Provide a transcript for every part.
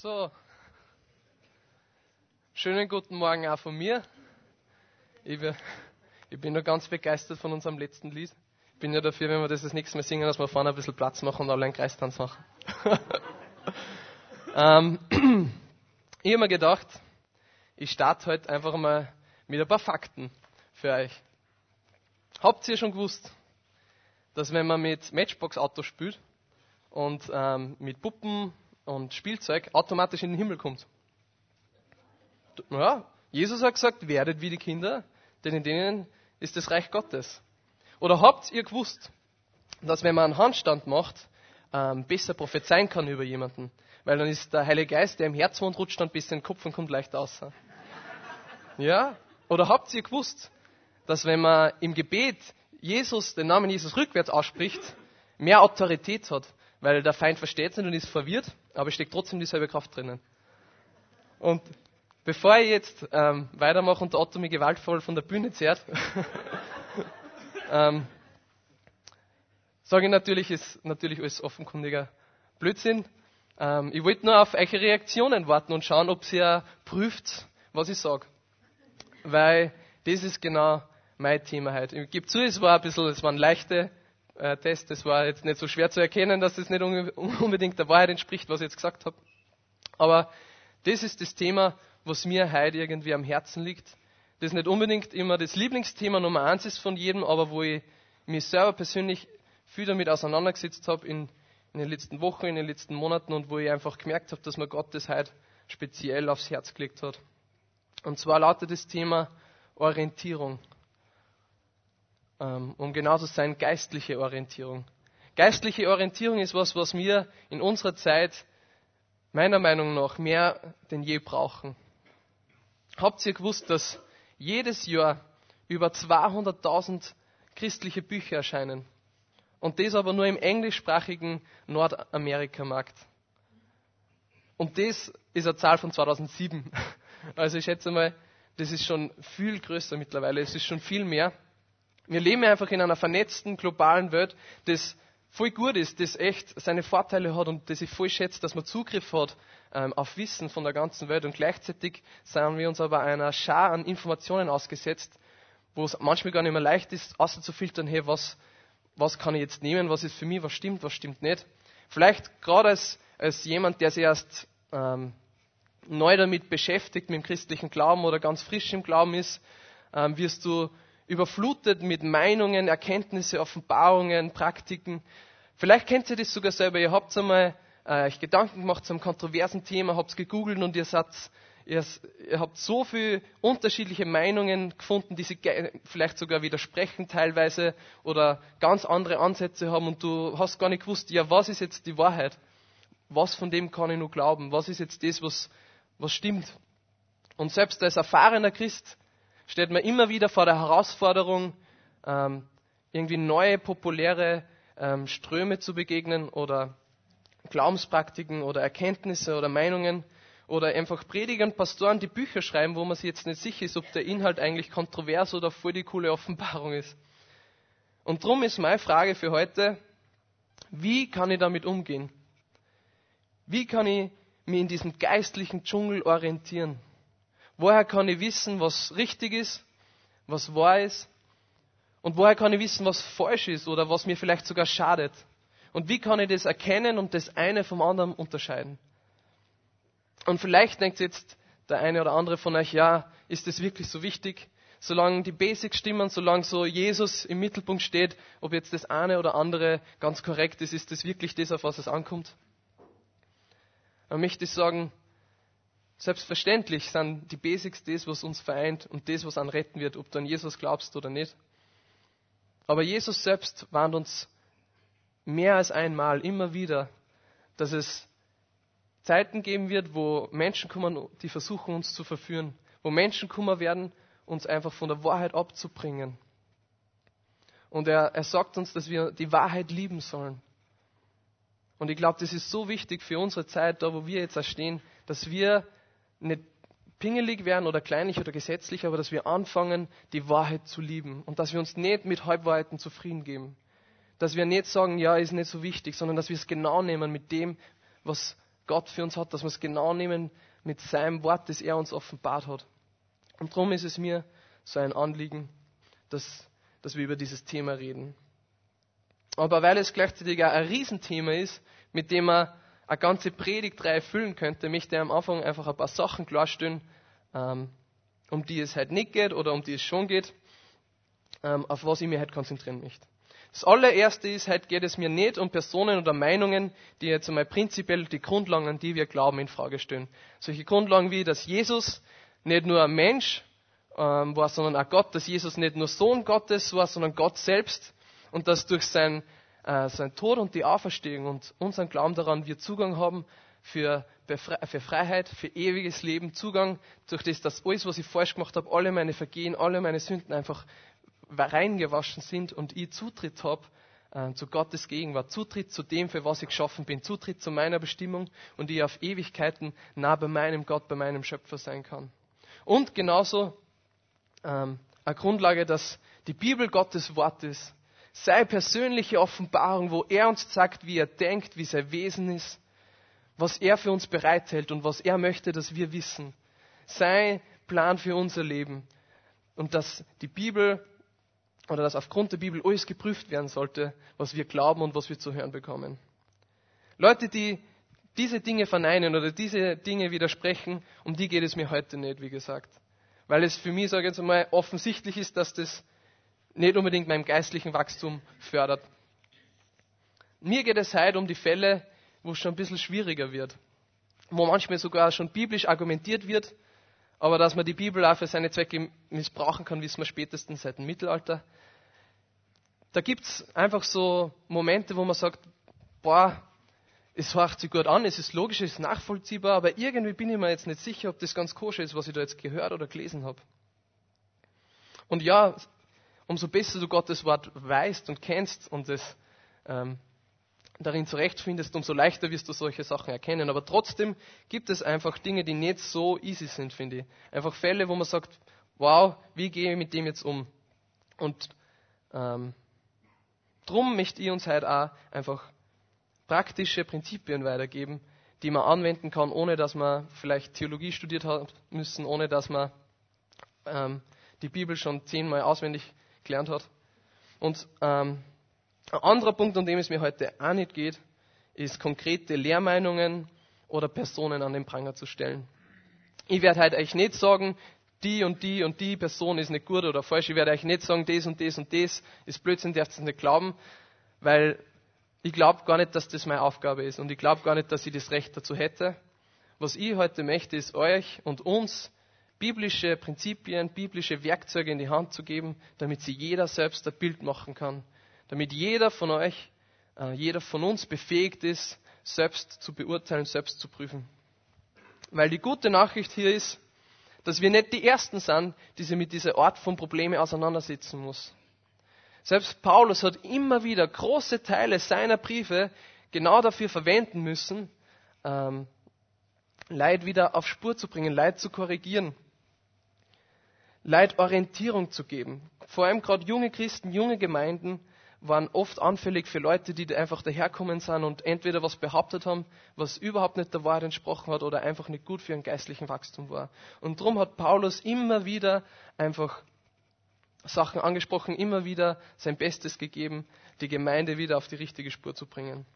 So, schönen guten Morgen auch von mir. Ich bin, nur ganz begeistert von unserem letzten Lied. Ich bin ja dafür, wenn wir das das nächste Mal singen, dass wir vorne ein bisschen Platz machen und alle einen Kreistanz machen. ähm, ich habe mir gedacht, ich starte heute einfach mal mit ein paar Fakten für euch. Habt ihr schon gewusst, dass wenn man mit Matchbox-Autos spielt und ähm, mit Puppen und Spielzeug automatisch in den Himmel kommt. Ja, Jesus hat gesagt, werdet wie die Kinder, denn in denen ist das Reich Gottes. Oder habt ihr gewusst, dass wenn man einen Handstand macht, ähm, besser prophezeien kann über jemanden? Weil dann ist der Heilige Geist, der im Herz wohnt, rutscht dann bisschen in den Kopf und kommt leicht aus. Ja? Oder habt ihr gewusst, dass wenn man im Gebet Jesus, den Namen Jesus rückwärts ausspricht, mehr Autorität hat? Weil der Feind versteht es nicht und ist verwirrt aber es steckt trotzdem dieselbe Kraft drinnen. Und bevor ich jetzt ähm, weitermache und der Otto mich gewaltvoll von der Bühne zerrt, ähm, sage ich natürlich, ist natürlich alles offenkundiger Blödsinn. Ähm, ich wollte nur auf eure Reaktionen warten und schauen, ob ihr prüft, was ich sage. Weil das ist genau mein Thema heute. Ich gebe zu, es war ein bisschen, es waren leichte Test. Es war jetzt nicht so schwer zu erkennen, dass das nicht unbedingt der Wahrheit entspricht, was ich jetzt gesagt habe. Aber das ist das Thema, was mir heute irgendwie am Herzen liegt. Das nicht unbedingt immer das Lieblingsthema Nummer eins ist von jedem, aber wo ich mich selber persönlich viel damit auseinandergesetzt habe in, in den letzten Wochen, in den letzten Monaten und wo ich einfach gemerkt habe, dass mir Gott das heute speziell aufs Herz gelegt hat. Und zwar lautet das Thema Orientierung um genau zu sein, geistliche Orientierung. Geistliche Orientierung ist was, was wir in unserer Zeit meiner Meinung nach mehr denn je brauchen. Habt ihr gewusst, dass jedes Jahr über 200.000 christliche Bücher erscheinen? Und das aber nur im englischsprachigen Nordamerika-Markt. Und das ist eine Zahl von 2007. Also ich schätze mal, das ist schon viel größer mittlerweile. Es ist schon viel mehr. Wir leben einfach in einer vernetzten, globalen Welt, das voll gut ist, das echt seine Vorteile hat und das ich voll schätze, dass man Zugriff hat ähm, auf Wissen von der ganzen Welt. Und gleichzeitig sind wir uns aber einer Schar an Informationen ausgesetzt, wo es manchmal gar nicht mehr leicht ist, außer zu filtern, hey, was, was kann ich jetzt nehmen, was ist für mich, was stimmt, was stimmt nicht. Vielleicht gerade als, als jemand, der sich erst ähm, neu damit beschäftigt, mit dem christlichen Glauben oder ganz frisch im Glauben ist, ähm, wirst du überflutet mit Meinungen, Erkenntnisse, Offenbarungen, Praktiken. Vielleicht kennt ihr das sogar selber. Ihr habt einmal äh, euch Gedanken gemacht zu einem kontroversen Thema, habt es gegoogelt und ihr, seid, ihr habt so viele unterschiedliche Meinungen gefunden, die sich vielleicht sogar widersprechen teilweise oder ganz andere Ansätze haben und du hast gar nicht gewusst, ja, was ist jetzt die Wahrheit? Was von dem kann ich nur glauben? Was ist jetzt das, was, was stimmt? Und selbst als erfahrener Christ steht man immer wieder vor der Herausforderung, ähm, irgendwie neue populäre ähm, Ströme zu begegnen oder Glaubenspraktiken oder Erkenntnisse oder Meinungen oder einfach Prediger und Pastoren, die Bücher schreiben, wo man sich jetzt nicht sicher ist, ob der Inhalt eigentlich kontrovers oder voll die coole Offenbarung ist. Und darum ist meine Frage für heute, wie kann ich damit umgehen? Wie kann ich mich in diesem geistlichen Dschungel orientieren? Woher kann ich wissen, was richtig ist, was wahr ist? Und woher kann ich wissen, was falsch ist oder was mir vielleicht sogar schadet? Und wie kann ich das erkennen und das eine vom anderen unterscheiden? Und vielleicht denkt jetzt der eine oder andere von euch, ja, ist das wirklich so wichtig? Solange die Basics stimmen, solange so Jesus im Mittelpunkt steht, ob jetzt das eine oder andere ganz korrekt ist, ist das wirklich das, auf was es ankommt? Dann möchte ich sagen, Selbstverständlich sind die Basics das, was uns vereint und das, was an retten wird, ob du an Jesus glaubst oder nicht. Aber Jesus selbst warnt uns mehr als einmal immer wieder, dass es Zeiten geben wird, wo Menschen kommen, die versuchen uns zu verführen, wo Menschen kommen werden, uns einfach von der Wahrheit abzubringen. Und er, er sagt uns, dass wir die Wahrheit lieben sollen. Und ich glaube, das ist so wichtig für unsere Zeit, da wo wir jetzt stehen, dass wir nicht pingelig werden oder kleinlich oder gesetzlich, aber dass wir anfangen, die Wahrheit zu lieben und dass wir uns nicht mit Halbwahrheiten zufrieden geben. Dass wir nicht sagen, ja, ist nicht so wichtig, sondern dass wir es genau nehmen mit dem, was Gott für uns hat, dass wir es genau nehmen mit seinem Wort, das er uns offenbart hat. Und darum ist es mir so ein Anliegen, dass, dass wir über dieses Thema reden. Aber weil es gleichzeitig auch ein Riesenthema ist, mit dem man eine ganze Predigtreihe füllen könnte, möchte ich am Anfang einfach ein paar Sachen klarstellen, ähm, um die es halt nicht geht oder um die es schon geht, ähm, auf was ich mich halt konzentrieren möchte. Das allererste ist, heute geht es mir nicht um Personen oder Meinungen, die jetzt einmal prinzipiell die Grundlagen, an die wir glauben, in Frage stellen. Solche Grundlagen wie, dass Jesus nicht nur ein Mensch ähm, war, sondern auch Gott, dass Jesus nicht nur Sohn Gottes war, sondern Gott selbst und dass durch sein, sein Tod und die Auferstehung und unseren Glauben daran wir Zugang haben für, für Freiheit, für ewiges Leben, Zugang durch das, dass alles, was ich falsch gemacht habe, alle meine Vergehen, alle meine Sünden einfach reingewaschen sind und ich Zutritt habe äh, zu Gottes Gegenwart, Zutritt zu dem, für was ich geschaffen bin, Zutritt zu meiner Bestimmung und ich auf Ewigkeiten nah bei meinem Gott, bei meinem Schöpfer sein kann. Und genauso ähm, eine Grundlage, dass die Bibel Gottes Wort ist, seine persönliche Offenbarung, wo er uns sagt, wie er denkt, wie sein Wesen ist, was er für uns bereithält und was er möchte, dass wir wissen. Sein Plan für unser Leben. Und dass die Bibel oder dass aufgrund der Bibel alles geprüft werden sollte, was wir glauben und was wir zu hören bekommen. Leute, die diese Dinge verneinen oder diese Dinge widersprechen, um die geht es mir heute nicht, wie gesagt. Weil es für mich, sage ich jetzt einmal, offensichtlich ist, dass das nicht unbedingt meinem geistlichen Wachstum fördert. Mir geht es heute um die Fälle, wo es schon ein bisschen schwieriger wird. Wo manchmal sogar schon biblisch argumentiert wird, aber dass man die Bibel auch für seine Zwecke missbrauchen kann, wissen wir spätestens seit dem Mittelalter. Da gibt es einfach so Momente, wo man sagt, boah, es hört sich gut an, es ist logisch, es ist nachvollziehbar, aber irgendwie bin ich mir jetzt nicht sicher, ob das ganz koscher ist, was ich da jetzt gehört oder gelesen habe. Und ja, umso besser du Gottes Wort weißt und kennst und es ähm, darin zurechtfindest, umso leichter wirst du solche Sachen erkennen. Aber trotzdem gibt es einfach Dinge, die nicht so easy sind, finde ich. Einfach Fälle, wo man sagt, wow, wie gehe ich mit dem jetzt um? Und ähm, drum möchte ich uns heute auch einfach praktische Prinzipien weitergeben, die man anwenden kann, ohne dass man vielleicht Theologie studiert hat müssen, ohne dass man ähm, die Bibel schon zehnmal auswendig gelernt hat. Und ähm, ein anderer Punkt, um den es mir heute auch nicht geht, ist konkrete Lehrmeinungen oder Personen an den Pranger zu stellen. Ich werde heute euch nicht sagen, die und die und die Person ist nicht gut oder falsch. Ich werde euch nicht sagen, das und das und das ist Blödsinn, dürft ihr nicht glauben, weil ich glaube gar nicht, dass das meine Aufgabe ist und ich glaube gar nicht, dass ich das Recht dazu hätte. Was ich heute möchte, ist euch und uns biblische Prinzipien, biblische Werkzeuge in die Hand zu geben, damit sie jeder selbst ein Bild machen kann. Damit jeder von euch, äh, jeder von uns befähigt ist, selbst zu beurteilen, selbst zu prüfen. Weil die gute Nachricht hier ist, dass wir nicht die Ersten sind, die sich mit dieser Art von Probleme auseinandersetzen muss. Selbst Paulus hat immer wieder große Teile seiner Briefe genau dafür verwenden müssen, ähm, Leid wieder auf Spur zu bringen, Leid zu korrigieren, Leid Orientierung zu geben. Vor allem gerade junge Christen, junge Gemeinden waren oft anfällig für Leute, die einfach daherkommen sind und entweder was behauptet haben, was überhaupt nicht der Wahrheit entsprochen hat oder einfach nicht gut für ihren geistlichen Wachstum war. Und darum hat Paulus immer wieder einfach Sachen angesprochen, immer wieder sein Bestes gegeben, die Gemeinde wieder auf die richtige Spur zu bringen.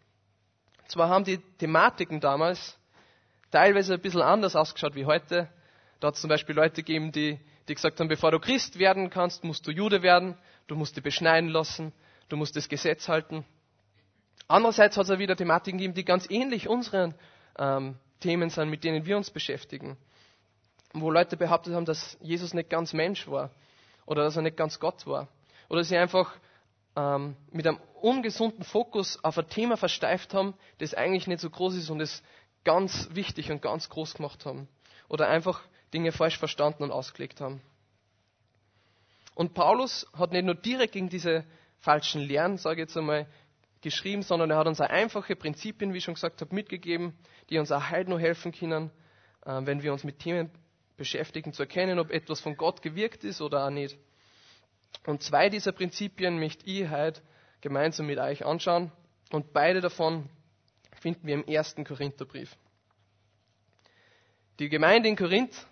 Zwar haben die Thematiken damals teilweise ein bisschen anders ausgeschaut wie heute. Da hat es zum Beispiel Leute gegeben, die, die gesagt haben, bevor du Christ werden kannst, musst du Jude werden, du musst dich beschneiden lassen, du musst das Gesetz halten. Andererseits hat es auch wieder Thematiken gegeben, die ganz ähnlich unseren ähm, Themen sind, mit denen wir uns beschäftigen. Wo Leute behauptet haben, dass Jesus nicht ganz Mensch war oder dass er nicht ganz Gott war. Oder sie einfach ähm, mit einem ungesunden Fokus auf ein Thema versteift haben, das eigentlich nicht so groß ist und es ganz wichtig und ganz groß gemacht haben. Oder einfach Dinge falsch verstanden und ausgelegt haben. Und Paulus hat nicht nur direkt gegen diese falschen Lehren, sage ich jetzt einmal, geschrieben, sondern er hat uns auch einfache Prinzipien, wie ich schon gesagt habe, mitgegeben, die uns auch heute noch helfen können, äh, wenn wir uns mit Themen beschäftigen, zu erkennen, ob etwas von Gott gewirkt ist oder auch nicht. Und zwei dieser Prinzipien möchte ich heute gemeinsam mit euch anschauen. Und beide davon finden wir im ersten Korintherbrief. Die Gemeinde in Korinth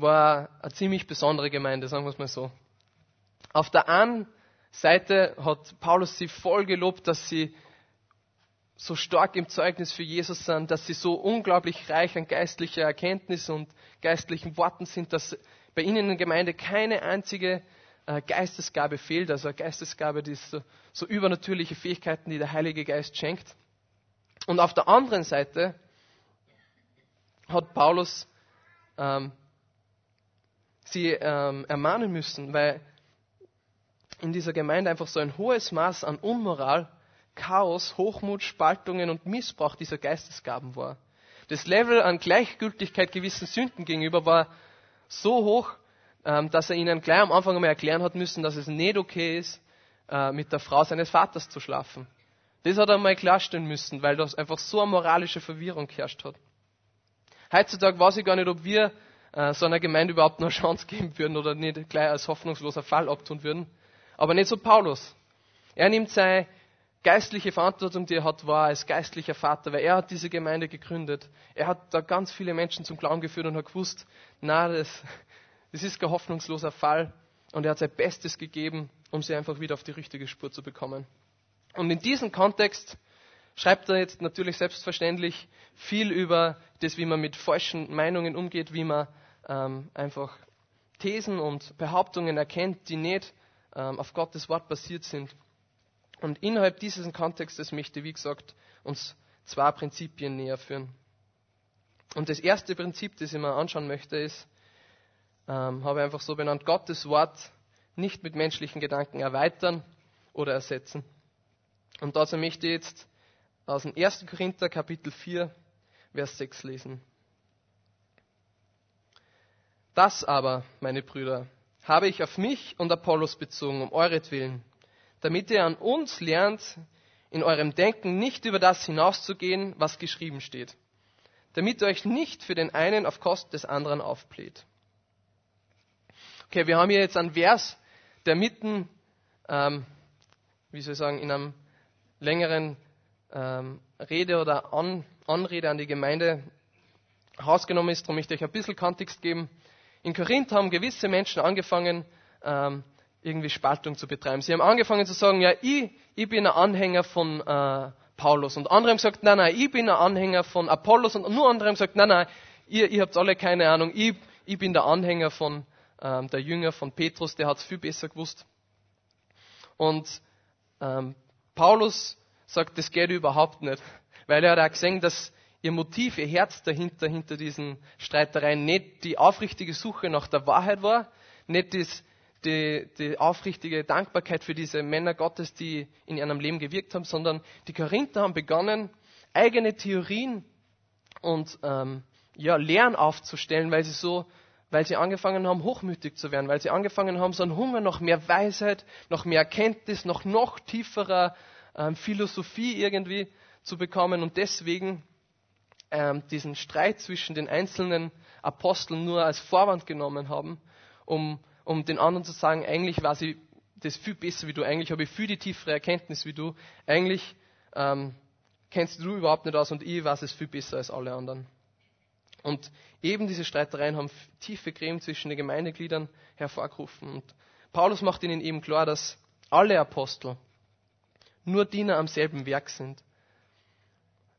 war eine ziemlich besondere Gemeinde, sagen wir es mal so. Auf der einen Seite hat Paulus sie voll gelobt, dass sie so stark im Zeugnis für Jesus sind, dass sie so unglaublich reich an geistlicher Erkenntnis und geistlichen Worten sind, dass bei ihnen in der Gemeinde keine einzige äh, Geistesgabe fehlt, also eine Geistesgabe, die so, so übernatürliche Fähigkeiten, die der Heilige Geist schenkt. Und auf der anderen Seite hat Paulus ähm, sie ähm, ermahnen müssen, weil in dieser Gemeinde einfach so ein hohes Maß an Unmoral Chaos, Hochmut, Spaltungen und Missbrauch dieser Geistesgaben war. Das Level an Gleichgültigkeit gewissen Sünden gegenüber war so hoch, ähm, dass er ihnen gleich am Anfang einmal erklären hat müssen, dass es nicht okay ist, äh, mit der Frau seines Vaters zu schlafen. Das hat er mal klarstellen müssen, weil das einfach so eine moralische Verwirrung geherrscht hat. Heutzutage weiß ich gar nicht, ob wir äh, so einer Gemeinde überhaupt noch Chance geben würden oder nicht gleich als hoffnungsloser Fall abtun würden. Aber nicht so Paulus. Er nimmt seine geistliche Verantwortung, die er hat, war als geistlicher Vater, weil er hat diese Gemeinde gegründet. Er hat da ganz viele Menschen zum Glauben geführt und hat gewusst, na, das, das ist kein hoffnungsloser Fall. Und er hat sein Bestes gegeben, um sie einfach wieder auf die richtige Spur zu bekommen. Und in diesem Kontext schreibt er jetzt natürlich selbstverständlich viel über das, wie man mit falschen Meinungen umgeht, wie man ähm, einfach Thesen und Behauptungen erkennt, die nicht ähm, auf Gottes Wort basiert sind. Und innerhalb dieses Kontextes möchte, wie gesagt, uns zwei Prinzipien näher führen. Und das erste Prinzip, das ich mir anschauen möchte, ist, ähm, habe ich einfach so benannt, Gottes Wort nicht mit menschlichen Gedanken erweitern oder ersetzen. Und dazu möchte ich jetzt aus dem 1. Korinther Kapitel 4, Vers 6 lesen. Das aber, meine Brüder, habe ich auf mich und Apollos bezogen, um euretwillen, damit ihr an uns lernt, in eurem Denken nicht über das hinauszugehen, was geschrieben steht, damit ihr euch nicht für den einen auf Kosten des anderen aufbläht. Okay, wir haben hier jetzt einen Vers, der mitten, ähm, wie soll ich sagen, in einem längeren ähm, Rede oder An Anrede an die Gemeinde rausgenommen ist. Darum möchte ich euch ein bisschen Kontext geben. In Korinth haben gewisse Menschen angefangen, ähm, irgendwie Spaltung zu betreiben. Sie haben angefangen zu sagen, ja, ich, ich bin ein Anhänger von äh, Paulus. Und andere haben gesagt, nein, nein, ich bin ein Anhänger von Apollos. Und nur andere haben gesagt, nein, nein, ihr, ihr habt alle keine Ahnung, ich, ich bin der Anhänger von ähm, der Jünger von Petrus, der hat es viel besser gewusst. Und ähm, Paulus sagt, das geht überhaupt nicht. Weil er hat auch gesehen, dass ihr Motiv, ihr Herz dahinter, hinter diesen Streitereien nicht die aufrichtige Suche nach der Wahrheit war, nicht das, die, die aufrichtige Dankbarkeit für diese Männer Gottes, die in ihrem Leben gewirkt haben, sondern die Korinther haben begonnen, eigene Theorien und ähm, ja, Lehren aufzustellen, weil sie so, weil sie angefangen haben, hochmütig zu werden, weil sie angefangen haben, so einen Hunger nach mehr Weisheit, nach mehr Erkenntnis, nach noch tieferer ähm, Philosophie irgendwie zu bekommen und deswegen ähm, diesen Streit zwischen den einzelnen Aposteln nur als Vorwand genommen haben, um um den anderen zu sagen, eigentlich weiß ich das viel besser wie du, eigentlich habe ich viel die tiefere Erkenntnis wie du, eigentlich ähm, kennst du überhaupt nicht aus und ich weiß es viel besser als alle anderen. Und eben diese Streitereien haben tiefe Gräben zwischen den Gemeindegliedern hervorgerufen. Und Paulus macht ihnen eben klar, dass alle Apostel nur Diener am selben Werk sind.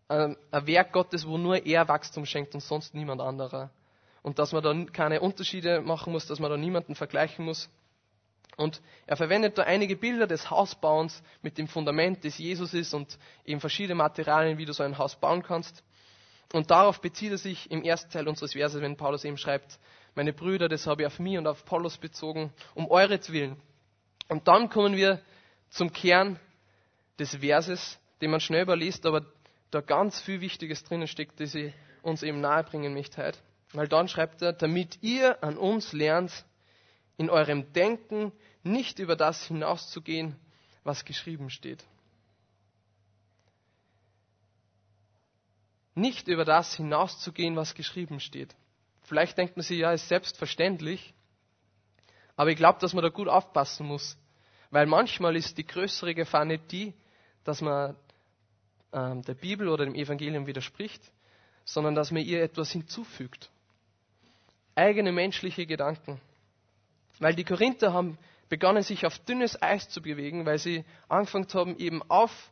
Ein Werk Gottes, wo nur er Wachstum schenkt und sonst niemand anderer und dass man da keine Unterschiede machen muss, dass man da niemanden vergleichen muss. Und er verwendet da einige Bilder des Hausbauens mit dem Fundament, das Jesus ist und eben verschiedene Materialien, wie du so ein Haus bauen kannst. Und darauf bezieht er sich im ersten Teil unseres Verses, wenn Paulus eben schreibt, meine Brüder, das habe ich auf mich und auf Paulus bezogen, um euretwillen. Und dann kommen wir zum Kern des Verses, den man schnell überliest, aber da ganz viel Wichtiges drinnen steckt, das ich uns eben nahebringen möchte heute. Weil dann schreibt er, damit ihr an uns lernt, in eurem Denken nicht über das hinauszugehen, was geschrieben steht. Nicht über das hinauszugehen, was geschrieben steht. Vielleicht denkt man sich, ja, ist selbstverständlich. Aber ich glaube, dass man da gut aufpassen muss. Weil manchmal ist die größere Gefahr nicht die, dass man ähm, der Bibel oder dem Evangelium widerspricht, sondern dass man ihr etwas hinzufügt. Eigene menschliche Gedanken. Weil die Korinther haben begonnen, sich auf dünnes Eis zu bewegen, weil sie angefangen haben, eben auf,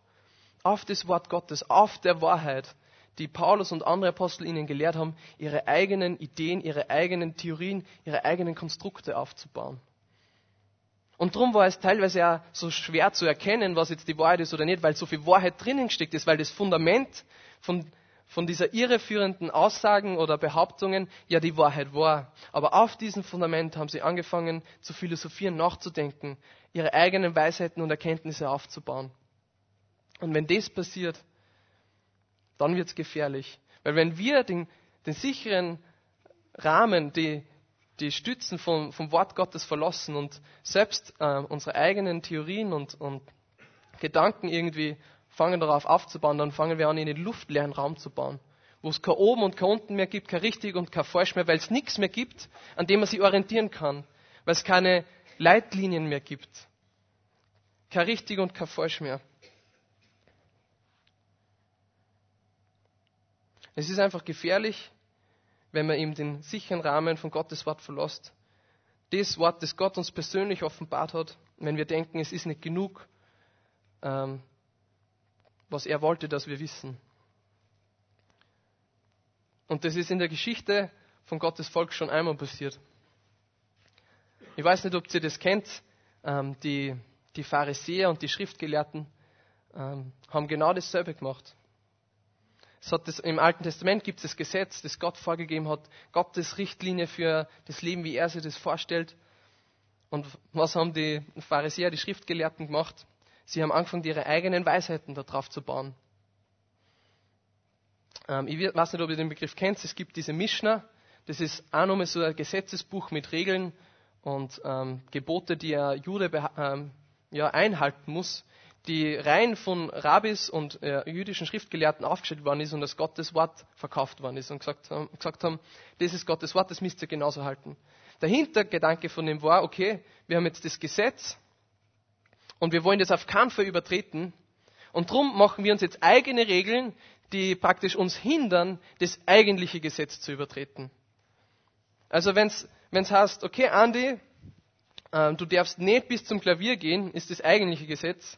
auf das Wort Gottes, auf der Wahrheit, die Paulus und andere Apostel ihnen gelehrt haben, ihre eigenen Ideen, ihre eigenen Theorien, ihre eigenen Konstrukte aufzubauen. Und darum war es teilweise ja so schwer zu erkennen, was jetzt die Wahrheit ist oder nicht, weil so viel Wahrheit drinnen steckt ist, weil das Fundament von, von dieser irreführenden Aussagen oder Behauptungen ja die Wahrheit war. Aber auf diesem Fundament haben sie angefangen zu philosophieren, nachzudenken, ihre eigenen Weisheiten und Erkenntnisse aufzubauen. Und wenn das passiert, dann wird es gefährlich. Weil wenn wir den, den sicheren Rahmen, die, die Stützen vom, vom Wort Gottes verlassen und selbst äh, unsere eigenen Theorien und, und Gedanken irgendwie fangen darauf aufzubauen, dann fangen wir an, in den luftleeren Raum zu bauen, wo es kein Oben und kein Unten mehr gibt, kein Richtig und kein Falsch mehr, weil es nichts mehr gibt, an dem man sich orientieren kann, weil es keine Leitlinien mehr gibt. Kein Richtig und kein Falsch mehr. Es ist einfach gefährlich, wenn man eben den sicheren Rahmen von Gottes Wort verlässt. Das Wort, das Gott uns persönlich offenbart hat, wenn wir denken, es ist nicht genug, ähm, was er wollte, dass wir wissen. Und das ist in der Geschichte von Gottes Volk schon einmal passiert. Ich weiß nicht, ob ihr das kennt. Ähm, die, die Pharisäer und die Schriftgelehrten ähm, haben genau dasselbe gemacht. Das, Im Alten Testament gibt es das Gesetz, das Gott vorgegeben hat, Gottes Richtlinie für das Leben, wie er sich das vorstellt. Und was haben die Pharisäer, die Schriftgelehrten gemacht? Sie haben angefangen, ihre eigenen Weisheiten darauf zu bauen. Ähm, ich weiß nicht, ob ihr den Begriff kennt. Es gibt diese Mishnah. Das ist auch nochmal so ein Gesetzesbuch mit Regeln und ähm, Gebote, die ein Jude ähm, ja, einhalten muss die rein von Rabbis und äh, jüdischen Schriftgelehrten aufgestellt worden ist und als Gottes Wort verkauft worden ist und gesagt haben, gesagt haben, das ist Gottes Wort, das müsst ihr genauso halten. Der Hintergedanke von dem war, okay, wir haben jetzt das Gesetz und wir wollen das auf keinen Fall übertreten und darum machen wir uns jetzt eigene Regeln, die praktisch uns hindern, das eigentliche Gesetz zu übertreten. Also wenn es heißt, okay, Andi, äh, du darfst nicht bis zum Klavier gehen, ist das eigentliche Gesetz,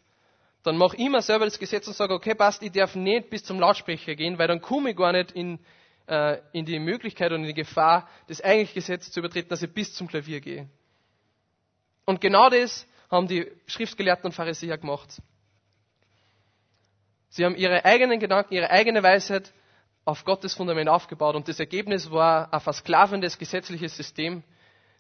dann mach immer selber das Gesetz und sag, okay, passt, ich darf nicht bis zum Lautsprecher gehen, weil dann komme ich gar nicht in, äh, in die Möglichkeit und in die Gefahr, das eigentliche Gesetz zu übertreten, dass ich bis zum Klavier gehe. Und genau das haben die Schriftgelehrten und Pharisäer gemacht. Sie haben ihre eigenen Gedanken, ihre eigene Weisheit auf Gottes Fundament aufgebaut und das Ergebnis war ein versklavendes gesetzliches System,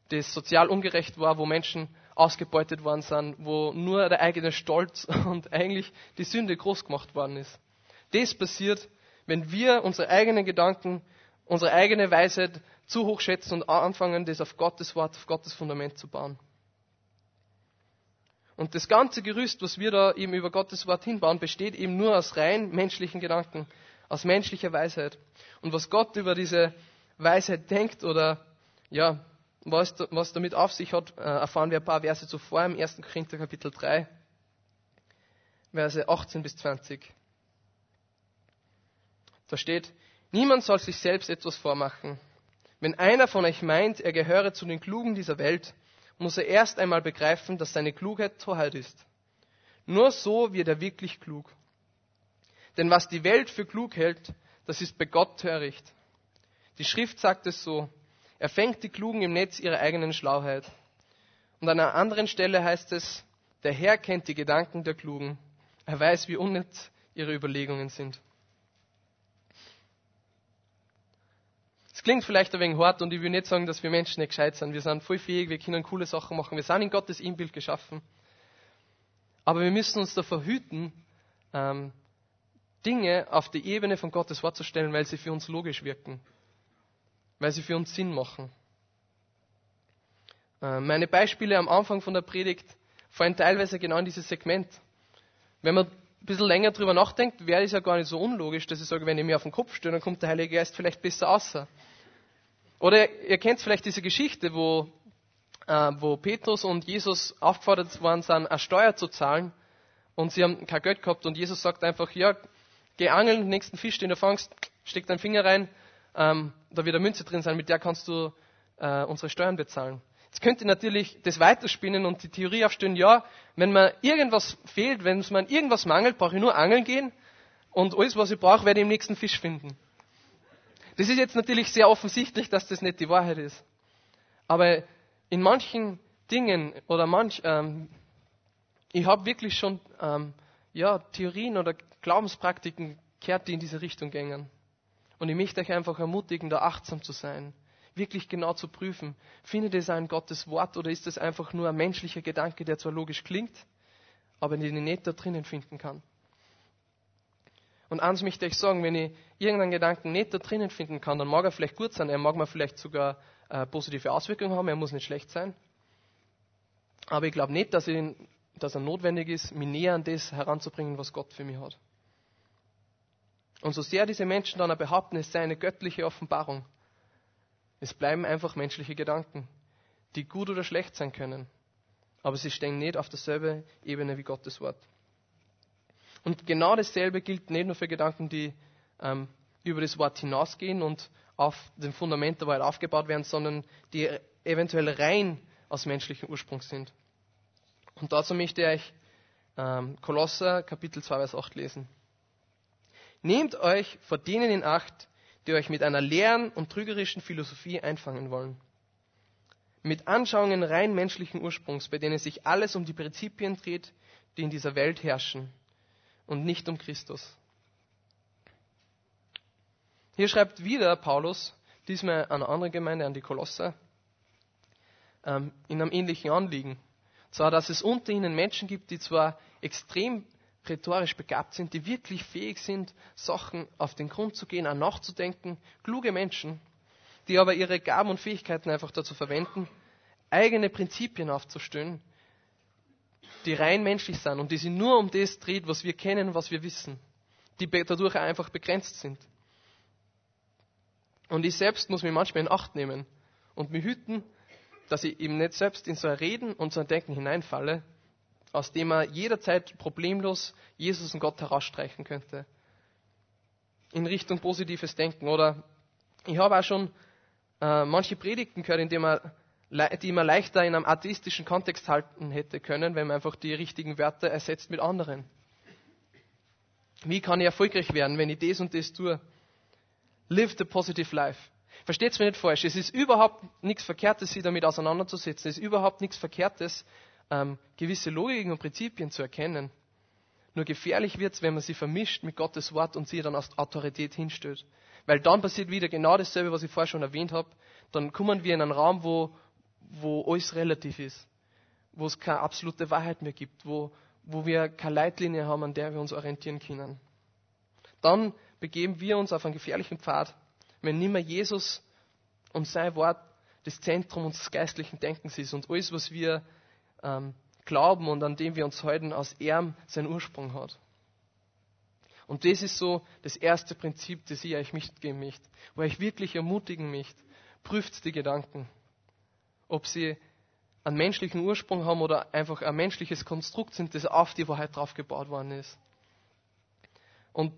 das sozial ungerecht war, wo Menschen ausgebeutet worden sind, wo nur der eigene Stolz und eigentlich die Sünde groß gemacht worden ist. Das passiert, wenn wir unsere eigenen Gedanken, unsere eigene Weisheit zu hoch schätzen und anfangen, das auf Gottes Wort, auf Gottes Fundament zu bauen. Und das ganze Gerüst, was wir da eben über Gottes Wort hinbauen, besteht eben nur aus rein menschlichen Gedanken, aus menschlicher Weisheit. Und was Gott über diese Weisheit denkt oder ja, was, was damit auf sich hat, äh, erfahren wir ein paar Verse zuvor im 1. Korinther Kapitel 3, Verse 18 bis 20. Da steht, niemand soll sich selbst etwas vormachen. Wenn einer von euch meint, er gehöre zu den Klugen dieser Welt, muss er erst einmal begreifen, dass seine Klugheit Torheit ist. Nur so wird er wirklich klug. Denn was die Welt für klug hält, das ist bei Gott töricht. Die Schrift sagt es so, er fängt die Klugen im Netz ihrer eigenen Schlauheit. Und an einer anderen Stelle heißt es, der Herr kennt die Gedanken der Klugen. Er weiß, wie unnütz ihre Überlegungen sind. Es klingt vielleicht ein wenig hart und ich will nicht sagen, dass wir Menschen nicht gescheit sind. Wir sind voll fähig, wir können coole Sachen machen. Wir sind in Gottes Inbild geschaffen. Aber wir müssen uns davor hüten, ähm, Dinge auf die Ebene von Gottes Wort zu stellen, weil sie für uns logisch wirken weil sie für uns Sinn machen. Äh, meine Beispiele am Anfang von der Predigt fallen teilweise genau in dieses Segment. Wenn man ein bisschen länger drüber nachdenkt, wäre es ja gar nicht so unlogisch, dass ich sage, wenn ich mir auf den Kopf stehe, dann kommt der Heilige Geist vielleicht besser außer. Oder ihr kennt vielleicht diese Geschichte, wo, äh, wo Petrus und Jesus aufgefordert worden sind, eine Steuer zu zahlen und sie haben kein Geld gehabt und Jesus sagt einfach, ja, geh angeln, nächsten Fisch, den du fangst, steck deinen Finger rein, ähm, da wird eine Münze drin sein, mit der kannst du äh, unsere Steuern bezahlen. Jetzt könnt ihr natürlich das weiterspinnen und die Theorie aufstellen, ja, wenn mir irgendwas fehlt, wenn es mir irgendwas mangelt, brauche ich nur angeln gehen und alles, was ich brauche, werde ich im nächsten Fisch finden. Das ist jetzt natürlich sehr offensichtlich, dass das nicht die Wahrheit ist. Aber in manchen Dingen oder manch, ähm, ich habe wirklich schon ähm, ja, Theorien oder Glaubenspraktiken gehört, die in diese Richtung gängen. Und ich möchte euch einfach ermutigen, da achtsam zu sein, wirklich genau zu prüfen, findet es ein Gottes Wort oder ist es einfach nur ein menschlicher Gedanke, der zwar logisch klingt, aber den ich nicht da drinnen finden kann. Und eins möchte ich sagen, wenn ich irgendeinen Gedanken nicht da drinnen finden kann, dann mag er vielleicht gut sein, er mag mir vielleicht sogar äh, positive Auswirkungen haben, er muss nicht schlecht sein. Aber ich glaube nicht, dass, ich, dass er notwendig ist, mich näher an das heranzubringen, was Gott für mich hat. Und so sehr diese Menschen dann behaupten, es sei eine göttliche Offenbarung, es bleiben einfach menschliche Gedanken, die gut oder schlecht sein können. Aber sie stehen nicht auf derselben Ebene wie Gottes Wort. Und genau dasselbe gilt nicht nur für Gedanken, die ähm, über das Wort hinausgehen und auf dem Fundament der Wahrheit aufgebaut werden, sondern die eventuell rein aus menschlichem Ursprung sind. Und dazu möchte ich ähm, Kolosser Kapitel 2, Vers 8 lesen. Nehmt euch vor denen in Acht, die euch mit einer leeren und trügerischen Philosophie einfangen wollen. Mit Anschauungen rein menschlichen Ursprungs, bei denen sich alles um die Prinzipien dreht, die in dieser Welt herrschen und nicht um Christus. Hier schreibt wieder Paulus, diesmal an eine andere Gemeinde, an die Kolosser, ähm, in einem ähnlichen Anliegen. Zwar, dass es unter ihnen Menschen gibt, die zwar extrem rhetorisch begabt sind, die wirklich fähig sind, Sachen auf den Grund zu gehen, an nachzudenken, kluge Menschen, die aber ihre Gaben und Fähigkeiten einfach dazu verwenden, eigene Prinzipien aufzustellen, die rein menschlich sind und die sich nur um das dreht, was wir kennen, was wir wissen, die dadurch einfach begrenzt sind. Und ich selbst muss mich manchmal in Acht nehmen und mich hüten, dass ich eben nicht selbst in so ein Reden und so ein Denken hineinfalle, aus dem er jederzeit problemlos Jesus und Gott herausstreichen könnte. In Richtung positives Denken. Oder ich habe auch schon äh, manche Predigten gehört, in denen man, die man leichter in einem atheistischen Kontext halten hätte können, wenn man einfach die richtigen Wörter ersetzt mit anderen. Wie kann ich erfolgreich werden, wenn ich das und das tue? Live the positive life. Versteht es mir nicht falsch. Es ist überhaupt nichts Verkehrtes, sich damit auseinanderzusetzen. Es ist überhaupt nichts Verkehrtes, ähm, gewisse Logiken und Prinzipien zu erkennen. Nur gefährlich wird es, wenn man sie vermischt mit Gottes Wort und sie dann als Autorität hinstellt. Weil dann passiert wieder genau dasselbe, was ich vorher schon erwähnt habe. Dann kommen wir in einen Raum, wo, wo alles relativ ist. Wo es keine absolute Wahrheit mehr gibt. Wo, wo wir keine Leitlinie haben, an der wir uns orientieren können. Dann begeben wir uns auf einen gefährlichen Pfad, wenn nicht mehr Jesus und sein Wort das Zentrum unseres geistlichen Denkens ist und alles, was wir ähm, glauben und an dem wir uns halten, aus ihm seinen Ursprung hat. Und das ist so das erste Prinzip, das ich euch mitgeben möchte, wo ich wirklich ermutigen möchte. Prüft die Gedanken, ob sie einen menschlichen Ursprung haben oder einfach ein menschliches Konstrukt sind, das auf die Wahrheit drauf gebaut worden ist. Und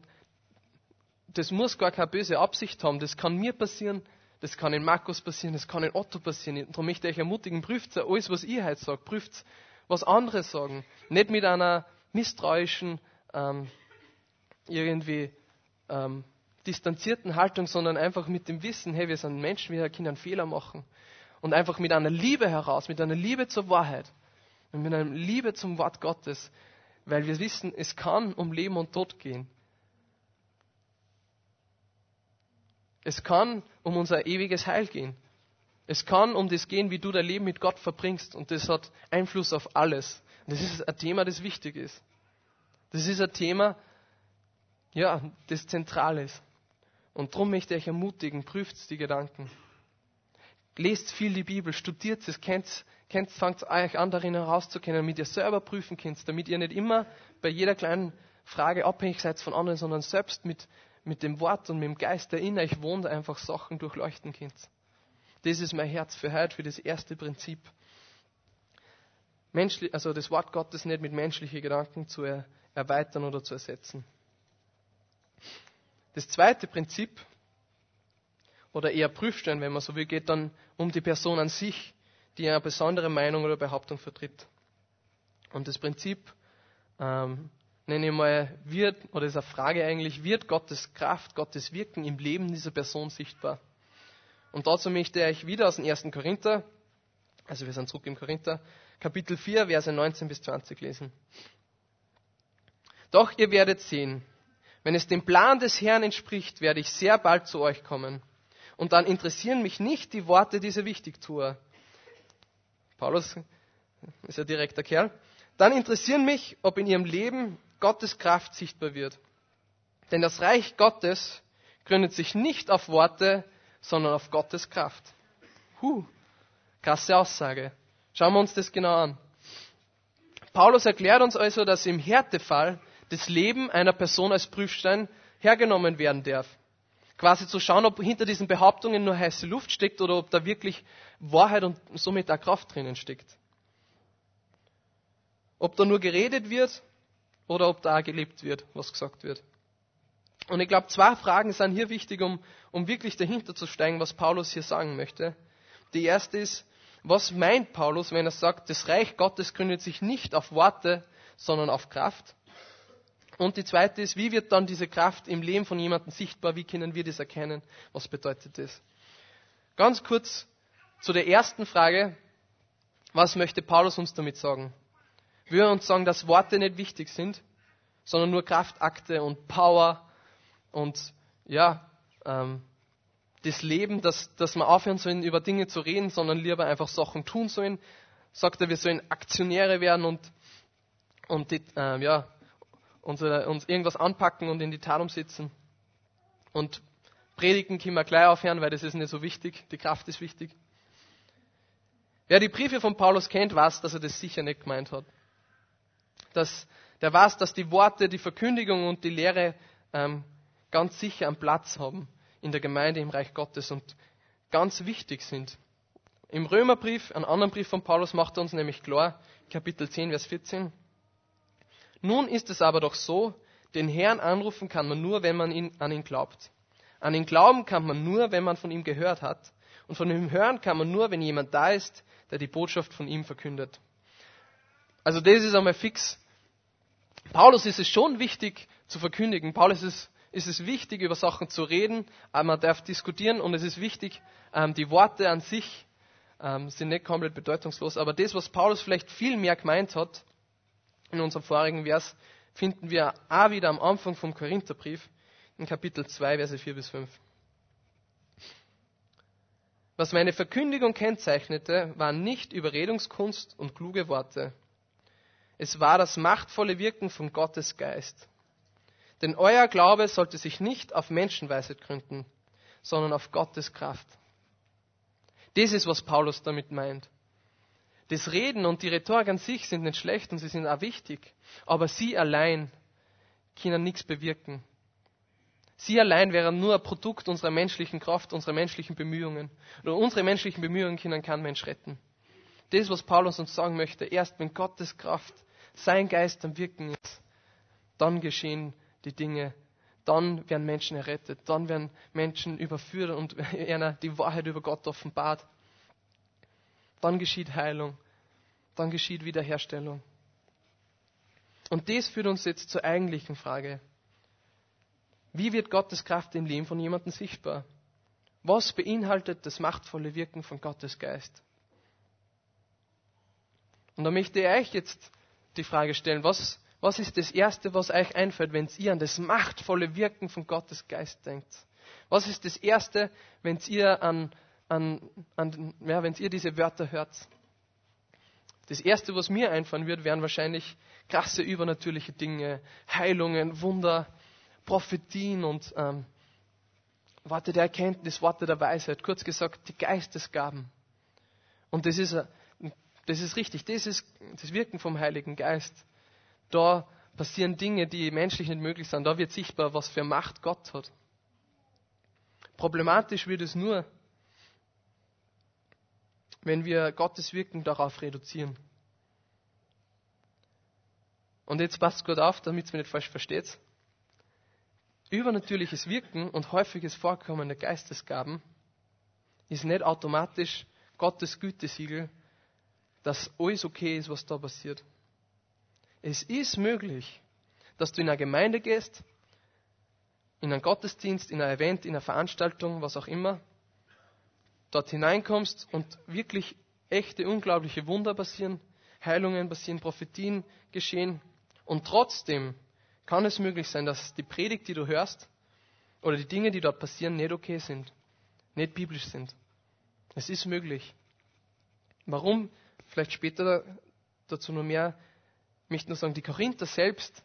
das muss gar keine böse Absicht haben. Das kann mir passieren, das kann in Markus passieren, das kann in Otto passieren. Darum möchte ich euch ermutigen, prüft alles, was ich heute sage, prüft was andere sagen. Nicht mit einer misstrauischen, ähm, irgendwie ähm, distanzierten Haltung, sondern einfach mit dem Wissen, hey, wir sind Menschen, wir können Fehler machen. Und einfach mit einer Liebe heraus, mit einer Liebe zur Wahrheit und mit einer Liebe zum Wort Gottes, weil wir wissen, es kann um Leben und Tod gehen. Es kann um unser ewiges Heil gehen. Es kann um das gehen, wie du dein Leben mit Gott verbringst. Und das hat Einfluss auf alles. Und das ist ein Thema, das wichtig ist. Das ist ein Thema, ja, das zentral ist. Und darum möchte ich euch ermutigen, prüft die Gedanken. Lest viel die Bibel, studiert es, kennt, kennt, fangt euch an, darin herauszukennen, damit ihr selber prüfen könnt, damit ihr nicht immer bei jeder kleinen Frage abhängig seid von anderen, sondern selbst mit, mit dem Wort und mit dem Geist, der in euch wohnt, einfach Sachen durchleuchten könnt. Das ist mein Herz für heute, für das erste Prinzip. Menschlich, also das Wort Gottes nicht mit menschlichen Gedanken zu er, erweitern oder zu ersetzen. Das zweite Prinzip, oder eher Prüfstein, wenn man so will, geht dann um die Person an sich, die eine besondere Meinung oder Behauptung vertritt. Und das Prinzip ähm, nenne ich mal, wird, oder ist eine Frage eigentlich, wird Gottes Kraft, Gottes Wirken im Leben dieser Person sichtbar? Und dazu möchte ich wieder aus dem 1. Korinther, also wir sind zurück im Korinther, Kapitel 4, Verse 19 bis 20 lesen. Doch ihr werdet sehen, wenn es dem Plan des Herrn entspricht, werde ich sehr bald zu euch kommen. Und dann interessieren mich nicht die Worte dieser Wichtigtuer. Paulus ist ein direkter Kerl. Dann interessieren mich, ob in ihrem Leben Gottes Kraft sichtbar wird. Denn das Reich Gottes gründet sich nicht auf Worte, sondern auf Gottes Kraft. Huh, krasse Aussage. Schauen wir uns das genau an. Paulus erklärt uns also, dass im Härtefall das Leben einer Person als Prüfstein hergenommen werden darf. Quasi zu schauen, ob hinter diesen Behauptungen nur heiße Luft steckt oder ob da wirklich Wahrheit und somit auch Kraft drinnen steckt. Ob da nur geredet wird oder ob da gelebt wird, was gesagt wird. Und ich glaube, zwei Fragen sind hier wichtig, um, um wirklich dahinter zu steigen, was Paulus hier sagen möchte. Die erste ist, was meint Paulus, wenn er sagt, das Reich Gottes gründet sich nicht auf Worte, sondern auf Kraft? Und die zweite ist, wie wird dann diese Kraft im Leben von jemandem sichtbar? Wie können wir das erkennen? Was bedeutet das? Ganz kurz zu der ersten Frage. Was möchte Paulus uns damit sagen? Will uns sagen, dass Worte nicht wichtig sind, sondern nur Kraftakte und Power und ja, ähm, das Leben, dass, dass wir aufhören sollen, über Dinge zu reden, sondern lieber einfach Sachen tun sollen. Sagt er, wir sollen Aktionäre werden und, und die, äh, ja, unsere, uns irgendwas anpacken und in die Tat umsetzen. Und predigen können wir gleich aufhören, weil das ist nicht so wichtig. Die Kraft ist wichtig. Wer die Briefe von Paulus kennt, weiß, dass er das sicher nicht gemeint hat. Dass, der weiß, dass die Worte, die Verkündigung und die Lehre ähm, ganz sicher einen Platz haben in der Gemeinde im Reich Gottes und ganz wichtig sind. Im Römerbrief, einen anderen Brief von Paulus, macht er uns nämlich klar, Kapitel 10, Vers 14. Nun ist es aber doch so, den Herrn anrufen kann man nur, wenn man ihn, an ihn glaubt. An ihn glauben kann man nur, wenn man von ihm gehört hat. Und von ihm hören kann man nur, wenn jemand da ist, der die Botschaft von ihm verkündet. Also das ist einmal fix. Paulus ist es schon wichtig zu verkündigen. Paulus ist ist es wichtig, über Sachen zu reden, aber man darf diskutieren und es ist wichtig, ähm, die Worte an sich ähm, sind nicht komplett bedeutungslos, aber das, was Paulus vielleicht viel mehr gemeint hat, in unserem vorigen Vers, finden wir auch wieder am Anfang vom Korintherbrief, in Kapitel 2, Verse 4 bis 5. Was meine Verkündigung kennzeichnete, waren nicht Überredungskunst und kluge Worte. Es war das machtvolle Wirken von Gottes Geist. Denn euer Glaube sollte sich nicht auf Menschenweisheit gründen, sondern auf Gottes Kraft. Das ist, was Paulus damit meint. Das Reden und die Rhetorik an sich sind nicht schlecht und sie sind auch wichtig, aber sie allein können nichts bewirken. Sie allein wären nur ein Produkt unserer menschlichen Kraft, unserer menschlichen Bemühungen. Oder unsere menschlichen Bemühungen können kein Mensch retten. Das, was Paulus uns sagen möchte, erst wenn Gottes Kraft, sein Geist am Wirken ist, dann geschehen die Dinge. Dann werden Menschen errettet, dann werden Menschen überführt und einer die Wahrheit über Gott offenbart. Dann geschieht Heilung, dann geschieht Wiederherstellung. Und das führt uns jetzt zur eigentlichen Frage. Wie wird Gottes Kraft im Leben von jemandem sichtbar? Was beinhaltet das machtvolle Wirken von Gottes Geist? Und da möchte ich euch jetzt die Frage stellen, was was ist das Erste, was euch einfällt, wenn ihr an das machtvolle Wirken von Gottes Geist denkt? Was ist das Erste, wenn ihr an, an, an ja, wenn ihr diese Wörter hört? Das Erste, was mir einfallen wird, wären wahrscheinlich krasse übernatürliche Dinge, Heilungen, Wunder, Prophetien und ähm, Worte der Erkenntnis, Worte der Weisheit, kurz gesagt, die Geistesgaben. Und das ist, das ist richtig, das ist das Wirken vom Heiligen Geist. Da passieren Dinge, die menschlich nicht möglich sind. Da wird sichtbar, was für Macht Gott hat. Problematisch wird es nur, wenn wir Gottes Wirken darauf reduzieren. Und jetzt passt gut auf, damit es mir nicht falsch versteht. übernatürliches Wirken und häufiges Vorkommen der Geistesgaben ist nicht automatisch Gottes Gütesiegel, dass alles okay ist, was da passiert. Es ist möglich, dass du in eine Gemeinde gehst, in einen Gottesdienst, in ein Event, in eine Veranstaltung, was auch immer, dort hineinkommst und wirklich echte, unglaubliche Wunder passieren, Heilungen passieren, Prophetien geschehen und trotzdem kann es möglich sein, dass die Predigt, die du hörst, oder die Dinge, die dort passieren, nicht okay sind, nicht biblisch sind. Es ist möglich. Warum? Vielleicht später dazu noch mehr. Ich möchte nur sagen, die Korinther selbst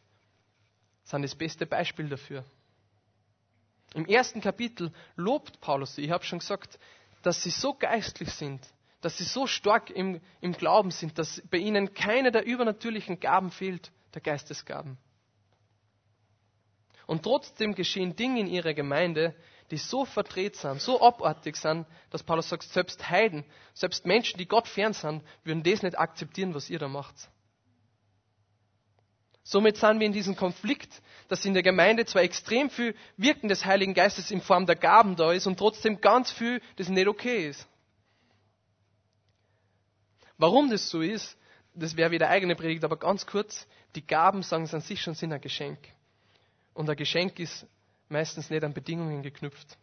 sind das beste Beispiel dafür. Im ersten Kapitel lobt Paulus sie. Ich habe schon gesagt, dass sie so geistlich sind, dass sie so stark im, im Glauben sind, dass bei ihnen keine der übernatürlichen Gaben fehlt, der Geistesgaben. Und trotzdem geschehen Dinge in ihrer Gemeinde, die so verdreht sind, so abartig sind, dass Paulus sagt, selbst Heiden, selbst Menschen, die Gott fern sind, würden das nicht akzeptieren, was ihr da macht. Somit sind wir in diesem Konflikt, dass in der Gemeinde zwar extrem viel Wirken des Heiligen Geistes in Form der Gaben da ist und trotzdem ganz viel, das nicht okay ist. Warum das so ist, das wäre wieder eigene Predigt, aber ganz kurz, die Gaben, sagen sie an sich schon, sind ein Geschenk. Und ein Geschenk ist meistens nicht an Bedingungen geknüpft.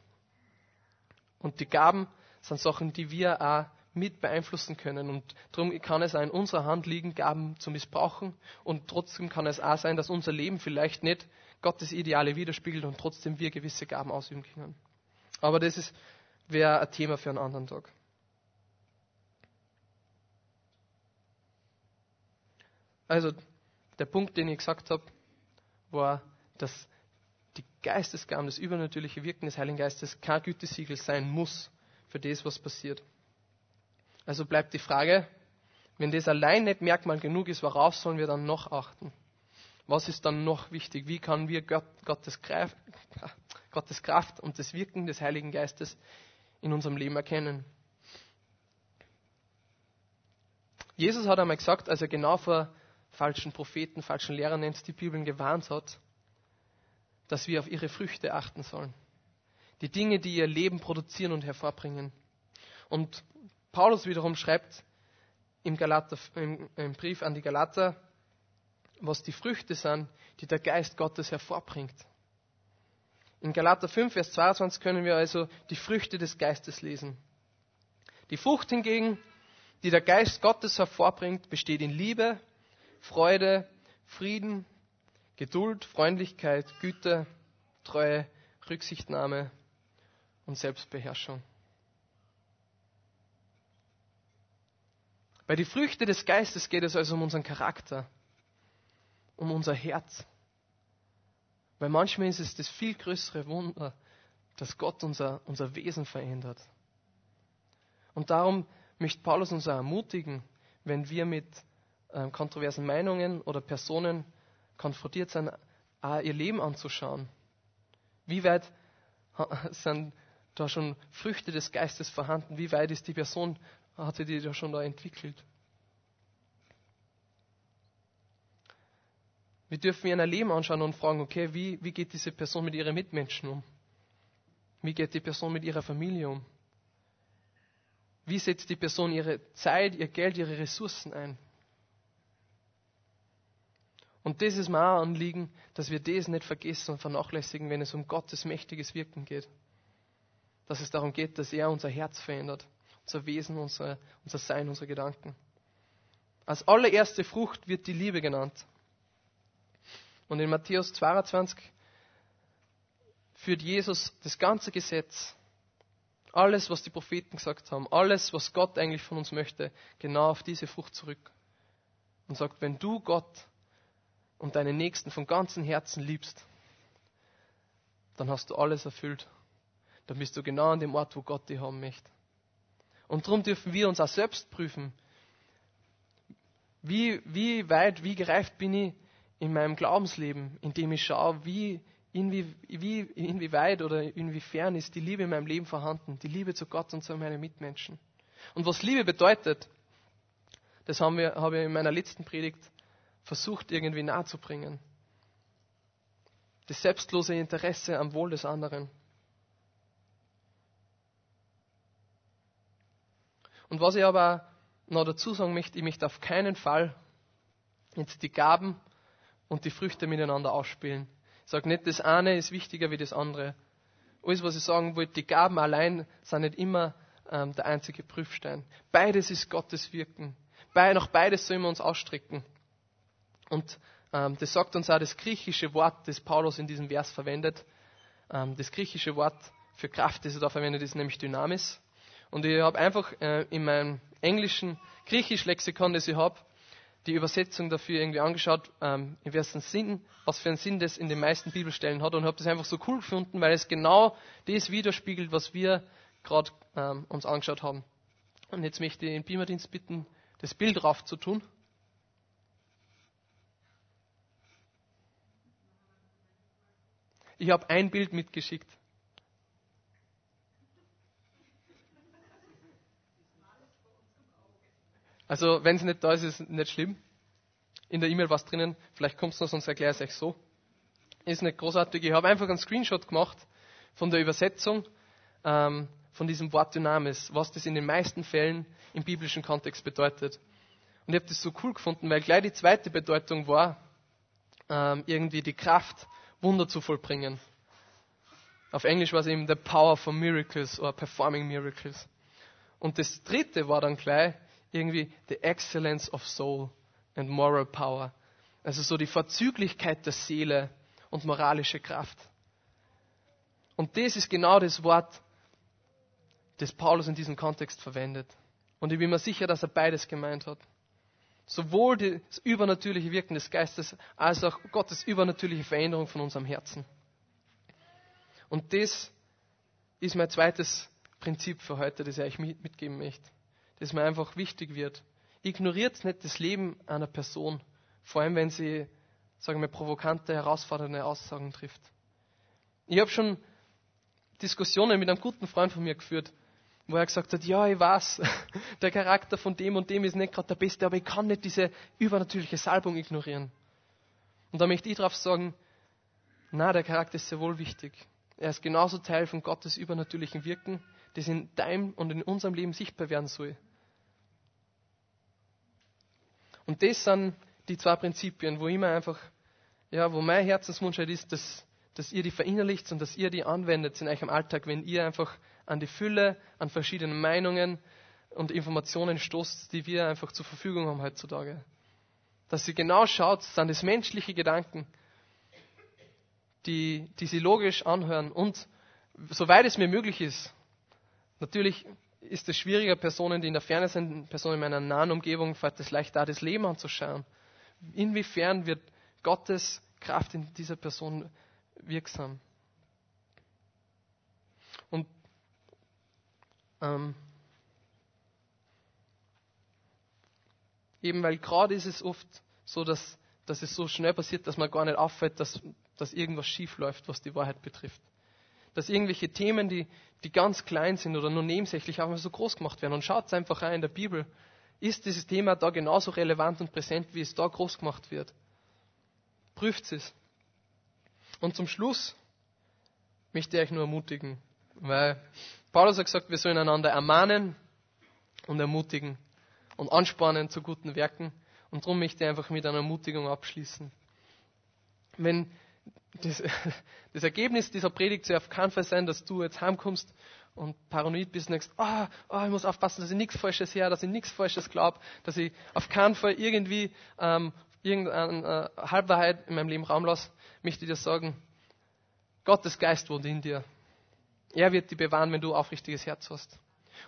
Und die Gaben sind Sachen, die wir auch mit beeinflussen können. Und darum kann es auch in unserer Hand liegen, Gaben zu missbrauchen. Und trotzdem kann es auch sein, dass unser Leben vielleicht nicht Gottes Ideale widerspiegelt und trotzdem wir gewisse Gaben ausüben können. Aber das wäre ein Thema für einen anderen Tag. Also, der Punkt, den ich gesagt habe, war, dass Geistesgaben, das übernatürliche Wirken des Heiligen Geistes kein Gütesiegel sein muss für das, was passiert. Also bleibt die Frage, wenn das allein nicht Merkmal genug ist, worauf sollen wir dann noch achten? Was ist dann noch wichtig? Wie können wir Gott, Gottes, Kraft, Gottes Kraft und das Wirken des Heiligen Geistes in unserem Leben erkennen? Jesus hat einmal gesagt, als er genau vor falschen Propheten, falschen Lehrern nennt, die Bibeln gewarnt hat, dass wir auf ihre Früchte achten sollen. Die Dinge, die ihr Leben produzieren und hervorbringen. Und Paulus wiederum schreibt im, Galater, im, im Brief an die Galater, was die Früchte sind, die der Geist Gottes hervorbringt. In Galater 5, Vers 22 können wir also die Früchte des Geistes lesen. Die Frucht hingegen, die der Geist Gottes hervorbringt, besteht in Liebe, Freude, Frieden, Geduld, Freundlichkeit, Güte, Treue, Rücksichtnahme und Selbstbeherrschung. Bei den Früchten des Geistes geht es also um unseren Charakter, um unser Herz. Weil manchmal ist es das viel größere Wunder, dass Gott unser, unser Wesen verändert. Und darum möchte Paulus uns ermutigen, wenn wir mit äh, kontroversen Meinungen oder Personen konfrontiert sind, auch ihr Leben anzuschauen. Wie weit sind da schon Früchte des Geistes vorhanden? Wie weit ist die Person, hat sie die da schon da entwickelt? Wir dürfen ihr ein Leben anschauen und fragen, okay, wie, wie geht diese Person mit ihren Mitmenschen um? Wie geht die Person mit ihrer Familie um? Wie setzt die Person ihre Zeit, ihr Geld, ihre Ressourcen ein? Und das ist mein Anliegen, dass wir das nicht vergessen und vernachlässigen, wenn es um Gottes mächtiges Wirken geht. Dass es darum geht, dass er unser Herz verändert, unser Wesen, unser, unser Sein, unsere Gedanken. Als allererste Frucht wird die Liebe genannt. Und in Matthäus 22 führt Jesus das ganze Gesetz, alles, was die Propheten gesagt haben, alles, was Gott eigentlich von uns möchte, genau auf diese Frucht zurück. Und sagt, wenn du Gott und deinen Nächsten von ganzem Herzen liebst, dann hast du alles erfüllt. Dann bist du genau an dem Ort, wo Gott dich haben möchte. Und darum dürfen wir uns auch selbst prüfen. Wie, wie weit, wie gereift bin ich in meinem Glaubensleben, indem ich schaue, wie, inwie, wie, inwieweit oder inwiefern ist die Liebe in meinem Leben vorhanden, die Liebe zu Gott und zu meinen Mitmenschen. Und was Liebe bedeutet, das haben wir, habe ich in meiner letzten Predigt versucht irgendwie nahezubringen. das selbstlose Interesse am Wohl des anderen. Und was ich aber noch dazu sagen möchte, ich möchte auf keinen Fall jetzt die Gaben und die Früchte miteinander ausspielen. Ich sage nicht, das eine ist wichtiger wie das andere. Alles, was ich sagen wollte, die Gaben allein sind nicht immer ähm, der einzige Prüfstein. Beides ist Gottes Wirken. Bei, nach beides sollen wir uns ausstrecken. Und ähm, das sagt uns auch das griechische Wort, das Paulus in diesem Vers verwendet. Ähm, das griechische Wort für Kraft, das er da verwendet, ist nämlich Dynamis. Und ich habe einfach äh, in meinem englischen Griechisch-Lexikon, das ich habe, die Übersetzung dafür irgendwie angeschaut, ähm, in welchen Sinn, was für einen Sinn das in den meisten Bibelstellen hat und habe das einfach so cool gefunden, weil es genau das widerspiegelt, was wir gerade ähm, uns angeschaut haben. Und jetzt möchte ich den Beamerdienst bitten, das Bild drauf zu tun. Ich habe ein Bild mitgeschickt. Also, wenn es nicht da ist, ist es nicht schlimm. In der E-Mail was drinnen. Vielleicht kommt es noch, sonst erkläre ich es euch so. Ist nicht großartig. Ich habe einfach einen Screenshot gemacht von der Übersetzung ähm, von diesem Wort Dynamis, was das in den meisten Fällen im biblischen Kontext bedeutet. Und ich habe das so cool gefunden, weil gleich die zweite Bedeutung war, ähm, irgendwie die Kraft, Wunder zu vollbringen. Auf Englisch war es eben the power for miracles or performing miracles. Und das dritte war dann gleich irgendwie the excellence of soul and moral power. Also so die Vorzüglichkeit der Seele und moralische Kraft. Und das ist genau das Wort, das Paulus in diesem Kontext verwendet. Und ich bin mir sicher, dass er beides gemeint hat. Sowohl das übernatürliche Wirken des Geistes als auch Gottes übernatürliche Veränderung von unserem Herzen. Und das ist mein zweites Prinzip für heute, das ich euch mitgeben möchte das mir einfach wichtig wird. Ignoriert nicht das Leben einer Person, vor allem wenn sie, sagen wir, provokante, herausfordernde Aussagen trifft. Ich habe schon Diskussionen mit einem guten Freund von mir geführt, wo er gesagt hat, ja, ich weiß, der Charakter von dem und dem ist nicht gerade der beste, aber ich kann nicht diese übernatürliche Salbung ignorieren. Und da möchte ich darauf sagen, na, der Charakter ist sehr wohl wichtig. Er ist genauso Teil von Gottes übernatürlichen Wirken, das in deinem und in unserem Leben sichtbar werden soll. Und das sind die zwei Prinzipien, wo immer einfach, ja, wo mein Herzenswunsch halt ist, dass, dass ihr die verinnerlicht und dass ihr die anwendet in eurem Alltag, wenn ihr einfach an die Fülle, an verschiedenen Meinungen und Informationen stoßt, die wir einfach zur Verfügung haben heutzutage. Dass ihr genau schaut, sind das menschliche Gedanken, die, die sie logisch anhören und soweit es mir möglich ist, natürlich ist es schwieriger, Personen, die in der Ferne sind, Personen in meiner nahen Umgebung, fällt es leicht da, das Leben anzuschauen. Inwiefern wird Gottes Kraft in dieser Person wirksam? Und ähm, eben weil gerade ist es oft so, dass, dass es so schnell passiert, dass man gar nicht auffällt, dass, dass irgendwas schief läuft, was die Wahrheit betrifft dass irgendwelche Themen, die, die ganz klein sind oder nur nebensächlich, mal so groß gemacht werden. Und schaut einfach rein in der Bibel. Ist dieses Thema da genauso relevant und präsent, wie es da groß gemacht wird? Prüft es. Und zum Schluss möchte ich euch nur ermutigen, weil Paulus hat gesagt, wir sollen einander ermahnen und ermutigen und anspornen zu guten Werken. Und darum möchte ich einfach mit einer Ermutigung abschließen. Wenn das, das, Ergebnis dieser Predigt auf keinen Fall sein, dass du jetzt heimkommst und paranoid bist und denkst, oh, oh, ich muss aufpassen, dass ich nichts Falsches her, dass ich nichts Falsches glaube, dass ich auf keinen Fall irgendwie ähm, irgendeine äh, Halbwahrheit in meinem Leben Raum lasse, möchte ich dir sagen, Gottes Geist wohnt in dir. Er wird dich bewahren, wenn du aufrichtiges Herz hast.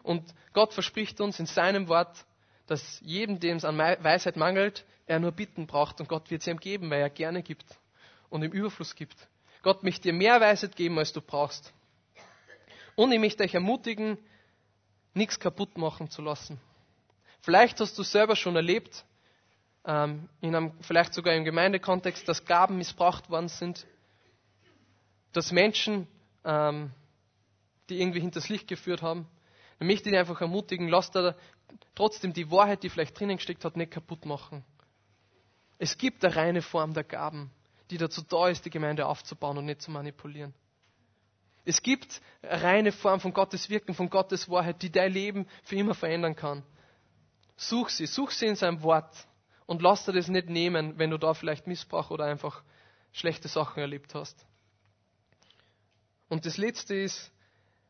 Und Gott verspricht uns in seinem Wort, dass jedem, dem es an Weisheit mangelt, er nur bitten braucht und Gott wird sie ihm geben, weil er gerne gibt und im Überfluss gibt. Gott möchte dir mehr Weisheit geben, als du brauchst. Und ich möchte euch ermutigen, nichts kaputt machen zu lassen. Vielleicht hast du selber schon erlebt, ähm, in einem, vielleicht sogar im Gemeindekontext, dass Gaben missbraucht worden sind, dass Menschen, ähm, die irgendwie hinters Licht geführt haben. Ich möchte dich einfach ermutigen, lass da trotzdem die Wahrheit, die vielleicht drinnen gesteckt hat, nicht kaputt machen. Es gibt eine reine Form der Gaben die dazu da ist, die Gemeinde aufzubauen und nicht zu manipulieren. Es gibt eine reine Form von Gottes Wirken, von Gottes Wahrheit, die dein Leben für immer verändern kann. Such sie, such sie in seinem Wort und lass dir das nicht nehmen, wenn du da vielleicht Missbrauch oder einfach schlechte Sachen erlebt hast. Und das Letzte ist,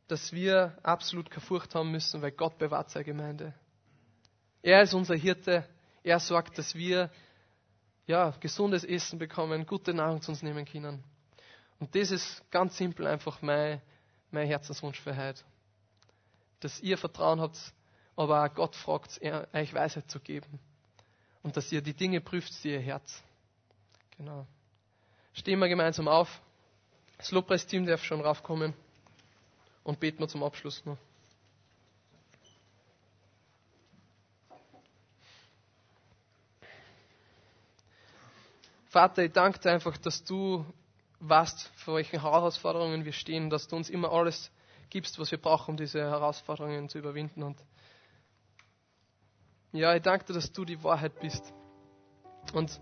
dass wir absolut keine Furcht haben müssen, weil Gott bewahrt seine Gemeinde. Er ist unser Hirte. Er sorgt, dass wir ja, gesundes Essen bekommen, gute Nahrung zu uns nehmen können. Und das ist ganz simpel einfach mein, mein Herzenswunsch für heute. Dass ihr Vertrauen habt, aber auch Gott fragt, euch Weisheit zu geben. Und dass ihr die Dinge prüft, die ihr Herz. Genau. Stehen wir gemeinsam auf. Das Lobpreisteam darf schon raufkommen. Und beten wir zum Abschluss noch. Vater, ich danke dir einfach, dass du weißt, vor welchen Herausforderungen wir stehen, dass du uns immer alles gibst, was wir brauchen, um diese Herausforderungen zu überwinden. Und ja, ich danke dir, dass du die Wahrheit bist. Und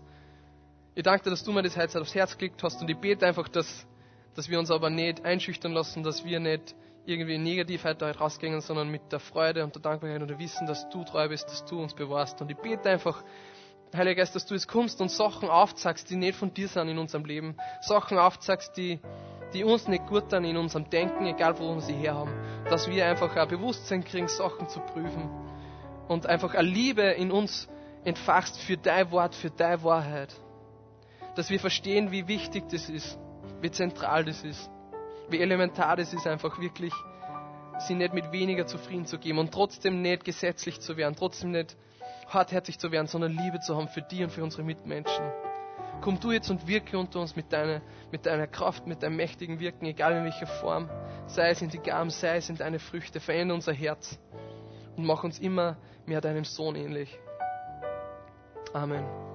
ich danke dir, dass du mir das heute aufs Herz gelegt hast. Und ich bete einfach, dass, dass wir uns aber nicht einschüchtern lassen, dass wir nicht irgendwie negativ heute rausgehen, sondern mit der Freude und der Dankbarkeit und der Wissen, dass du treu bist, dass du uns bewahrst. Und ich bete einfach, Heiliger Geist, dass du jetzt kommst und Sachen aufzeigst, die nicht von dir sind in unserem Leben. Sachen aufzeigst, die, die uns nicht gut tun in unserem Denken, egal wo wir sie herhaben. Dass wir einfach ein Bewusstsein kriegen, Sachen zu prüfen. Und einfach eine Liebe in uns entfachst für dein Wort, für deine Wahrheit. Dass wir verstehen, wie wichtig das ist, wie zentral das ist, wie elementar das ist, einfach wirklich, sie nicht mit weniger zufrieden zu geben und trotzdem nicht gesetzlich zu werden, trotzdem nicht hartherzig zu werden, sondern Liebe zu haben für die und für unsere Mitmenschen. Komm du jetzt und wirke unter uns mit deiner, mit deiner Kraft, mit deinem mächtigen Wirken, egal in welcher Form. Sei es in die Gaben, sei es in deine Früchte. Verändere unser Herz und mach uns immer mehr deinem Sohn ähnlich. Amen.